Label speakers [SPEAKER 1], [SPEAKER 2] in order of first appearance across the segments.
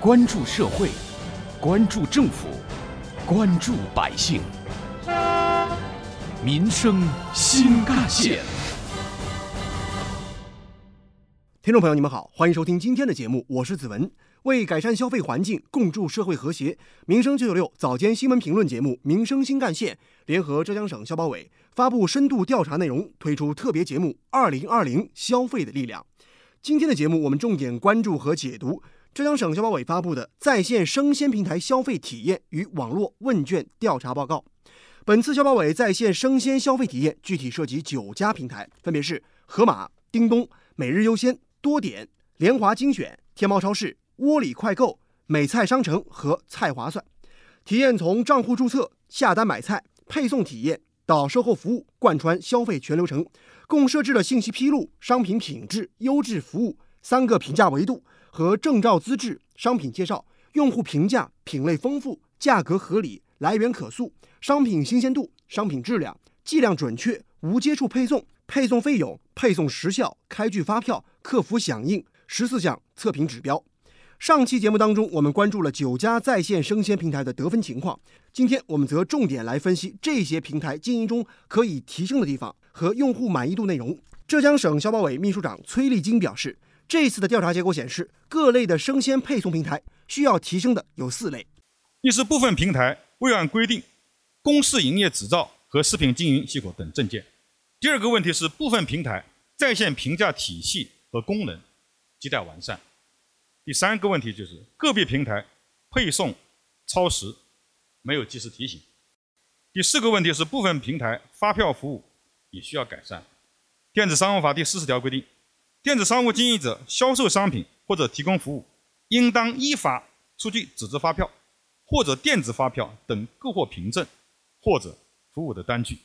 [SPEAKER 1] 关注社会，关注政府，关注百姓，民生新干线。
[SPEAKER 2] 听众朋友，你们好，欢迎收听今天的节目，我是子文。为改善消费环境，共筑社会和谐，民生九九六早间新闻评论节目《民生新干线》联合浙江省消保委发布深度调查内容，推出特别节目《二零二零消费的力量》。今天的节目，我们重点关注和解读浙江省消保委发布的在线生鲜平台消费体验与网络问卷调查报告。本次消保委在线生鲜消费体验具体涉及九家平台，分别是盒马、叮咚、每日优鲜、多点、联华精选、天猫超市。窝里快购、美菜商城和菜划算，体验从账户注册、下单买菜、配送体验到售后服务，贯穿消费全流程。共设置了信息披露、商品品质、优质服务三个评价维度和证照资质、商品介绍、用户评价、品类丰富、价格合理、来源可溯、商品新鲜度、商品质量、计量准确、无接触配送、配送费用、配送时效、开具发票、客服响应十四项测评指标。上期节目当中，我们关注了九家在线生鲜平台的得分情况。今天我们则重点来分析这些平台经营中可以提升的地方和用户满意度内容。浙江省消保委秘书长崔丽金表示，这次的调查结果显示，各类的生鲜配送平台需要提升的有四类。
[SPEAKER 3] 一是部分平台未按规定公示营业执照和食品经营许可等证件。第二个问题是部分平台在线评价体系和功能亟待完善。第三个问题就是个别平台配送超时没有及时提醒。第四个问题是部分平台发票服务也需要改善。电子商务法第四十条规定，电子商务经营者销售商品或者提供服务，应当依法出具纸质发票或者电子发票等购货凭证或者服务的单据。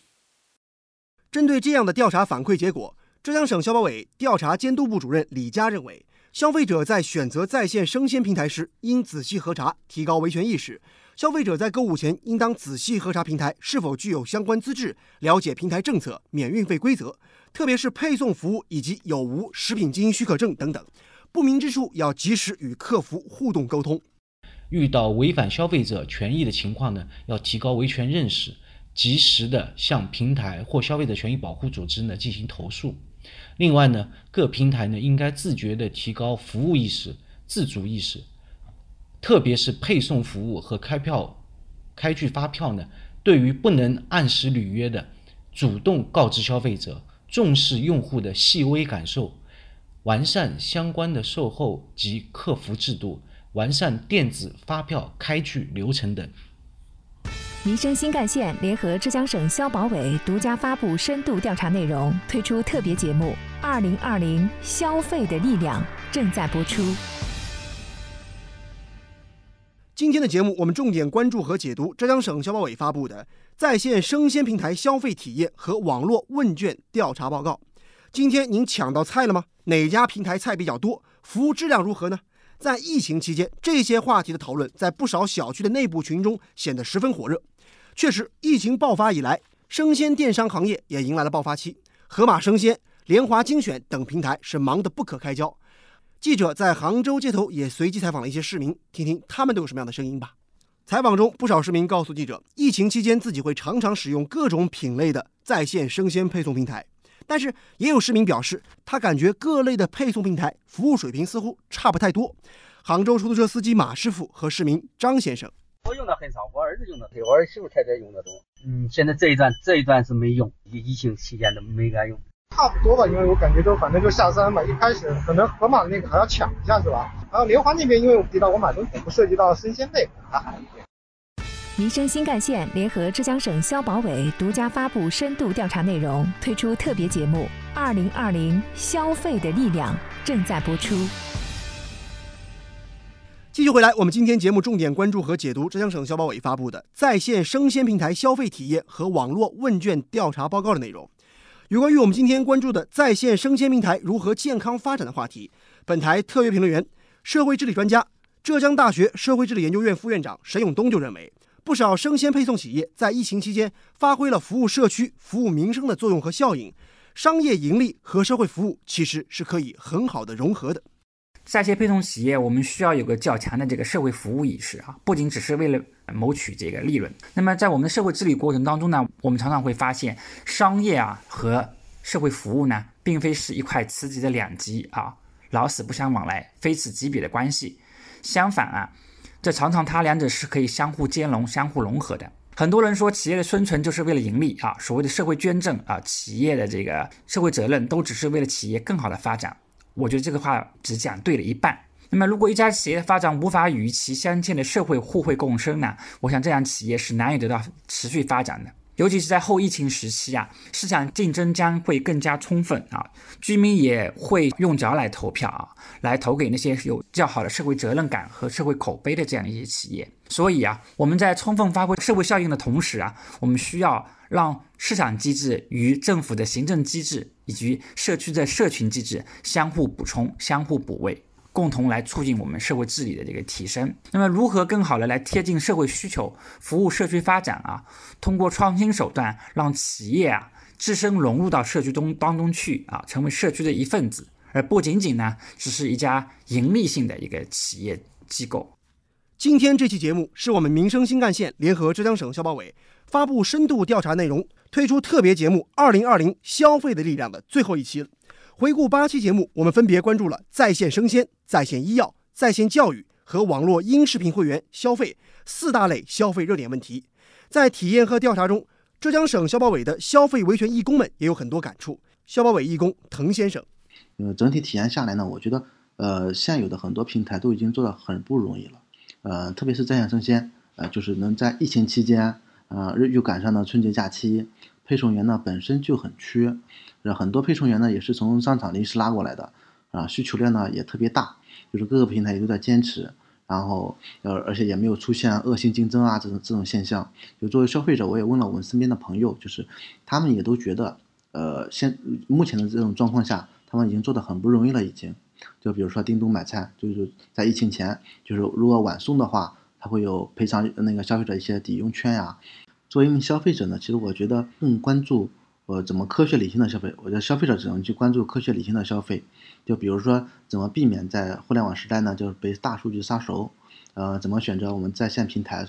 [SPEAKER 2] 针对这样的调查反馈结果，浙江省消保委调查监督部主任李佳认为。消费者在选择在线生鲜平台时，应仔细核查，提高维权意识。消费者在购物前，应当仔细核查平台是否具有相关资质，了解平台政策、免运费规则，特别是配送服务以及有无食品经营许可证等等。不明之处要及时与客服互动沟通。
[SPEAKER 4] 遇到违反消费者权益的情况呢，要提高维权认识，及时的向平台或消费者权益保护组织呢进行投诉。另外呢，各平台呢应该自觉地提高服务意识、自主意识，特别是配送服务和开票、开具发票呢，对于不能按时履约的，主动告知消费者，重视用户的细微感受，完善相关的售后及客服制度，完善电子发票开具流程等。
[SPEAKER 5] 民生新干线联合浙江省消保委独家发布深度调查内容，推出特别节目《二零二零消费的力量》正在播出。
[SPEAKER 2] 今天的节目，我们重点关注和解读浙江省消保委发布的在线生鲜平台消费体验和网络问卷调查报告。今天您抢到菜了吗？哪家平台菜比较多？服务质量如何呢？在疫情期间，这些话题的讨论在不少小区的内部群中显得十分火热。确实，疫情爆发以来，生鲜电商行业也迎来了爆发期。盒马生鲜、联华精选等平台是忙得不可开交。记者在杭州街头也随机采访了一些市民，听听他们都有什么样的声音吧。采访中，不少市民告诉记者，疫情期间自己会常常使用各种品类的在线生鲜配送平台，但是也有市民表示，他感觉各类的配送平台服务水平似乎差不太多。杭州出租车司机马师傅和市民张先生。
[SPEAKER 6] 我用的很少，我儿子用的多，我儿媳妇才在用的多。嗯，现在这一段这一段是没用，疫疫情期间都没敢用。
[SPEAKER 7] 差不多吧，因为我感觉就反正就下山嘛。一开始可能河马那个还要抢一下是吧？然后莲花那边，因为我提到我买东西不涉及到生鲜类，还好一点。
[SPEAKER 5] 民生新干线联合浙江省消保委独家发布深度调查内容，推出特别节目《二零二零消费的力量》正在播出。
[SPEAKER 2] 继续回来，我们今天节目重点关注和解读浙江省消保委发布的在线生鲜平台消费体验和网络问卷调查报告的内容。有关于我们今天关注的在线生鲜平台如何健康发展的话题，本台特约评论员、社会治理专家、浙江大学社会治理研究院副院长沈永东就认为，不少生鲜配送企业在疫情期间发挥了服务社区、服务民生的作用和效应，商业盈利和社会服务其实是可以很好的融合的。
[SPEAKER 8] 在线配送企业，我们需要有个较强的这个社会服务意识啊，不仅只是为了谋取这个利润。那么在我们的社会治理过程当中呢，我们常常会发现，商业啊和社会服务呢，并非是一块磁极的两极啊，老死不相往来、非此即彼的关系。相反啊，这常常它两者是可以相互兼容、相互融合的。很多人说企业的生存就是为了盈利啊，所谓的社会捐赠啊，企业的这个社会责任都只是为了企业更好的发展。我觉得这个话只讲对了一半。那么，如果一家企业的发展无法与其相欠的社会互惠共生呢？我想这样企业是难以得到持续发展的。尤其是在后疫情时期啊，市场竞争将会更加充分啊，居民也会用脚来投票啊，来投给那些有较好的社会责任感和社会口碑的这样一些企业。所以啊，我们在充分发挥社会效应的同时啊，我们需要让市场机制与政府的行政机制以及社区的社群机制相互补充、相互补位。共同来促进我们社会治理的这个提升。那么，如何更好的来贴近社会需求，服务社区发展啊？通过创新手段，让企业啊自身融入到社区中当中去啊，成为社区的一份子，而不仅仅呢只是一家盈利性的一个企业机构。
[SPEAKER 2] 今天这期节目是我们民生新干线联合浙江省消保委发布深度调查内容，推出特别节目《二零二零消费的力量》的最后一期。回顾八期节目，我们分别关注了在线生鲜、在线医药、在线教育和网络音视频会员消费四大类消费热点问题。在体验和调查中，浙江省消保委的消费维权义工们也有很多感触。消保委义工滕先生，
[SPEAKER 9] 呃，整体体验下来呢，我觉得，呃，现有的很多平台都已经做得很不容易了，呃，特别是在线生鲜，呃，就是能在疫情期间，呃，又赶上了春节假期，配送员呢本身就很缺。很多配送员呢也是从商场临时拉过来的，啊，需求量呢也特别大，就是各个平台也都在坚持，然后呃，而且也没有出现恶性竞争啊这种这种现象。就作为消费者，我也问了我们身边的朋友，就是他们也都觉得，呃，现目前的这种状况下，他们已经做的很不容易了，已经。就比如说叮咚买菜，就是在疫情前，就是如果晚送的话，他会有赔偿那个消费者一些抵用券呀。作为一名消费者呢，其实我觉得更关注。呃，怎么科学理性的消费？我觉得消费者只能去关注科学理性的消费。就比如说，怎么避免在互联网时代呢，就是被大数据杀熟？呃，怎么选择我们在线平台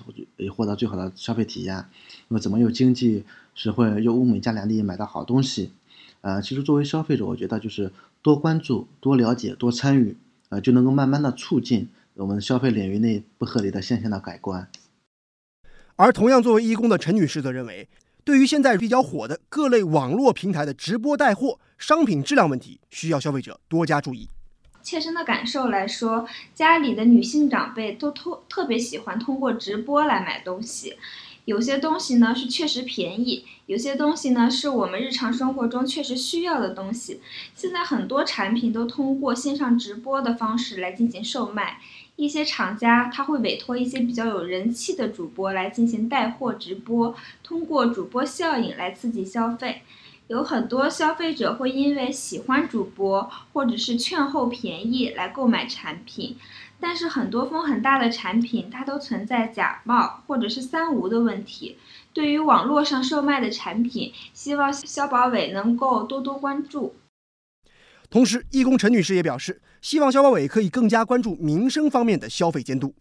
[SPEAKER 9] 获得最好的消费体验？那么怎么又经济实惠又物美价廉地买到好东西？呃，其实作为消费者，我觉得就是多关注、多了解、多参与，呃，就能够慢慢的促进我们消费领域内不合理的现象的改观。
[SPEAKER 2] 而同样作为义工的陈女士则认为。对于现在比较火的各类网络平台的直播带货，商品质量问题，需要消费者多加注意。
[SPEAKER 10] 切身的感受来说，家里的女性长辈都特特别喜欢通过直播来买东西。有些东西呢是确实便宜，有些东西呢是我们日常生活中确实需要的东西。现在很多产品都通过线上直播的方式来进行售卖。一些厂家他会委托一些比较有人气的主播来进行带货直播，通过主播效应来刺激消费。有很多消费者会因为喜欢主播或者是券后便宜来购买产品，但是很多风很大的产品它都存在假冒或者是三无的问题。对于网络上售卖的产品，希望消保委能够多多关注。
[SPEAKER 2] 同时，义工陈女士也表示，希望消保委可以更加关注民生方面的消费监督。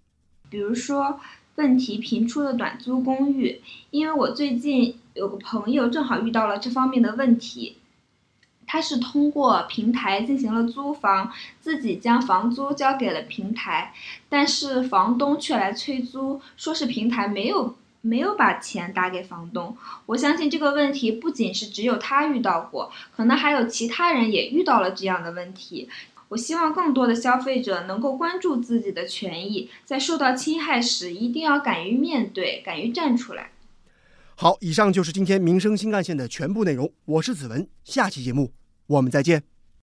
[SPEAKER 10] 比如说，问题频出的短租公寓，因为我最近有个朋友正好遇到了这方面的问题，他是通过平台进行了租房，自己将房租交给了平台，但是房东却来催租，说是平台没有。没有把钱打给房东，我相信这个问题不仅是只有他遇到过，可能还有其他人也遇到了这样的问题。我希望更多的消费者能够关注自己的权益，在受到侵害时一定要敢于面对，敢于站出来。
[SPEAKER 2] 好，以上就是今天民生新干线的全部内容。我是子文，下期节目我们再见。